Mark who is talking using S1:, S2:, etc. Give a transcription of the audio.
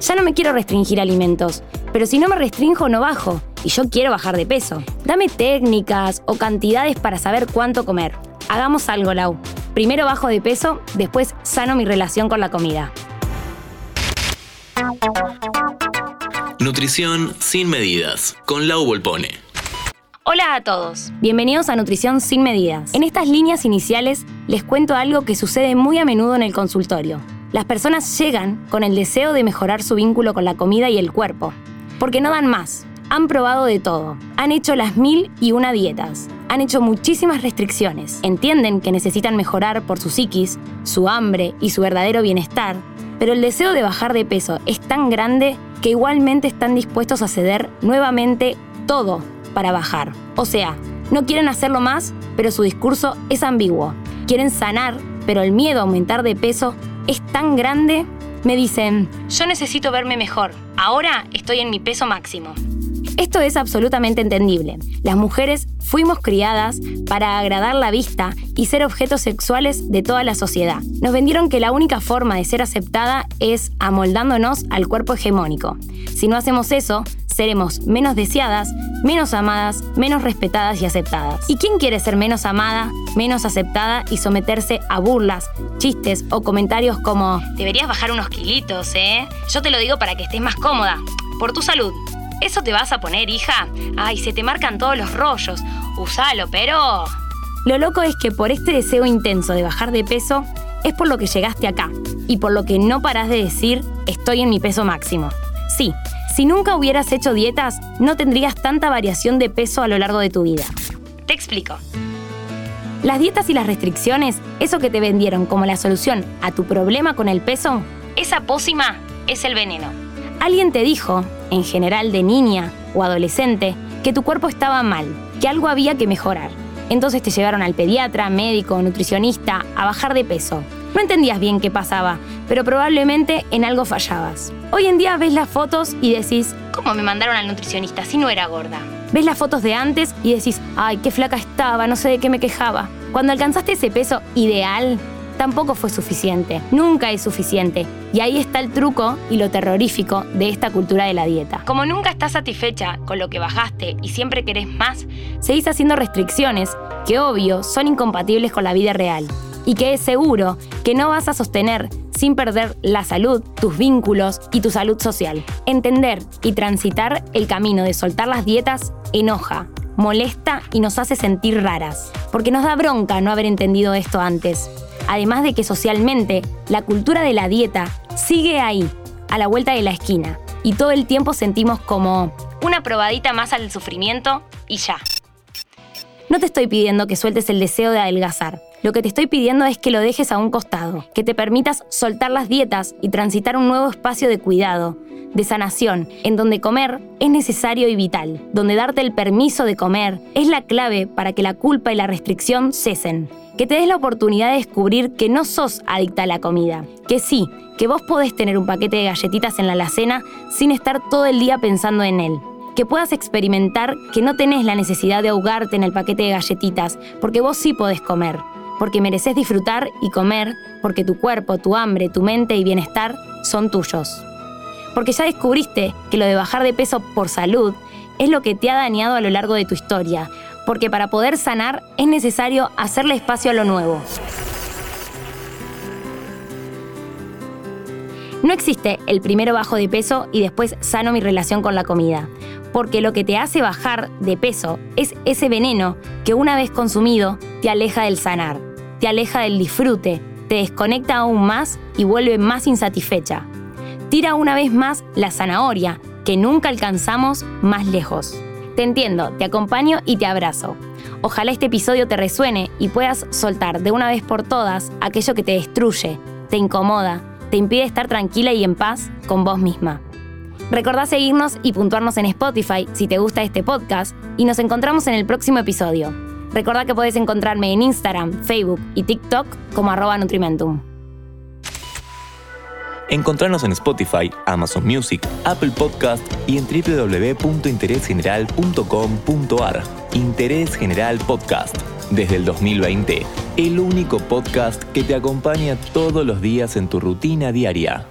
S1: Ya no me quiero restringir alimentos, pero si no me restringo no bajo y yo quiero bajar de peso. Dame técnicas o cantidades para saber cuánto comer. Hagamos algo, Lau. Primero bajo de peso, después sano mi relación con la comida.
S2: Nutrición sin medidas, con Lau Volpone.
S1: Hola a todos, bienvenidos a Nutrición sin medidas. En estas líneas iniciales les cuento algo que sucede muy a menudo en el consultorio. Las personas llegan con el deseo de mejorar su vínculo con la comida y el cuerpo, porque no dan más. Han probado de todo, han hecho las mil y una dietas, han hecho muchísimas restricciones, entienden que necesitan mejorar por su psiquis, su hambre y su verdadero bienestar, pero el deseo de bajar de peso es tan grande que igualmente están dispuestos a ceder nuevamente todo para bajar. O sea, no quieren hacerlo más, pero su discurso es ambiguo. Quieren sanar, pero el miedo a aumentar de peso es tan grande, me dicen, yo necesito verme mejor, ahora estoy en mi peso máximo. Esto es absolutamente entendible. Las mujeres fuimos criadas para agradar la vista y ser objetos sexuales de toda la sociedad. Nos vendieron que la única forma de ser aceptada es amoldándonos al cuerpo hegemónico. Si no hacemos eso, seremos menos deseadas, menos amadas, menos respetadas y aceptadas. ¿Y quién quiere ser menos amada, menos aceptada y someterse a burlas, chistes o comentarios como deberías bajar unos kilitos, eh? Yo te lo digo para que estés más cómoda, por tu salud. ¿Eso te vas a poner, hija? Ay, se te marcan todos los rollos. Usalo, pero... Lo loco es que por este deseo intenso de bajar de peso, es por lo que llegaste acá y por lo que no parás de decir estoy en mi peso máximo. Sí, si nunca hubieras hecho dietas, no tendrías tanta variación de peso a lo largo de tu vida. Te explico. Las dietas y las restricciones, eso que te vendieron como la solución a tu problema con el peso, esa pócima es el veneno. Alguien te dijo, en general de niña o adolescente, que tu cuerpo estaba mal, que algo había que mejorar. Entonces te llevaron al pediatra, médico, nutricionista, a bajar de peso. No entendías bien qué pasaba, pero probablemente en algo fallabas. Hoy en día ves las fotos y decís, ¿cómo me mandaron al nutricionista si no era gorda? Ves las fotos de antes y decís, ay, qué flaca estaba, no sé de qué me quejaba. Cuando alcanzaste ese peso ideal, tampoco fue suficiente. Nunca es suficiente. Y ahí está el truco y lo terrorífico de esta cultura de la dieta. Como nunca estás satisfecha con lo que bajaste y siempre querés más, seguís haciendo restricciones que obvio son incompatibles con la vida real y que es seguro que no vas a sostener sin perder la salud, tus vínculos y tu salud social. Entender y transitar el camino de soltar las dietas enoja, molesta y nos hace sentir raras, porque nos da bronca no haber entendido esto antes. Además de que socialmente la cultura de la dieta sigue ahí, a la vuelta de la esquina, y todo el tiempo sentimos como una probadita más al sufrimiento y ya. No te estoy pidiendo que sueltes el deseo de adelgazar. Lo que te estoy pidiendo es que lo dejes a un costado, que te permitas soltar las dietas y transitar un nuevo espacio de cuidado, de sanación, en donde comer es necesario y vital, donde darte el permiso de comer es la clave para que la culpa y la restricción cesen. Que te des la oportunidad de descubrir que no sos adicta a la comida, que sí, que vos podés tener un paquete de galletitas en la alacena sin estar todo el día pensando en él que puedas experimentar que no tenés la necesidad de ahogarte en el paquete de galletitas, porque vos sí podés comer, porque mereces disfrutar y comer, porque tu cuerpo, tu hambre, tu mente y bienestar son tuyos. Porque ya descubriste que lo de bajar de peso por salud es lo que te ha dañado a lo largo de tu historia, porque para poder sanar es necesario hacerle espacio a lo nuevo. No existe el primero bajo de peso y después sano mi relación con la comida porque lo que te hace bajar de peso es ese veneno que una vez consumido te aleja del sanar, te aleja del disfrute, te desconecta aún más y vuelve más insatisfecha. Tira una vez más la zanahoria, que nunca alcanzamos más lejos. Te entiendo, te acompaño y te abrazo. Ojalá este episodio te resuene y puedas soltar de una vez por todas aquello que te destruye, te incomoda, te impide estar tranquila y en paz con vos misma. Recordá seguirnos y puntuarnos en Spotify si te gusta este podcast y nos encontramos en el próximo episodio. Recordá que podés encontrarme en Instagram, Facebook y TikTok como arroba Nutrimentum.
S2: Encontrarnos en Spotify, Amazon Music, Apple Podcast y en www.interesgeneral.com.ar. Interés General Podcast. Desde el 2020, el único podcast que te acompaña todos los días en tu rutina diaria.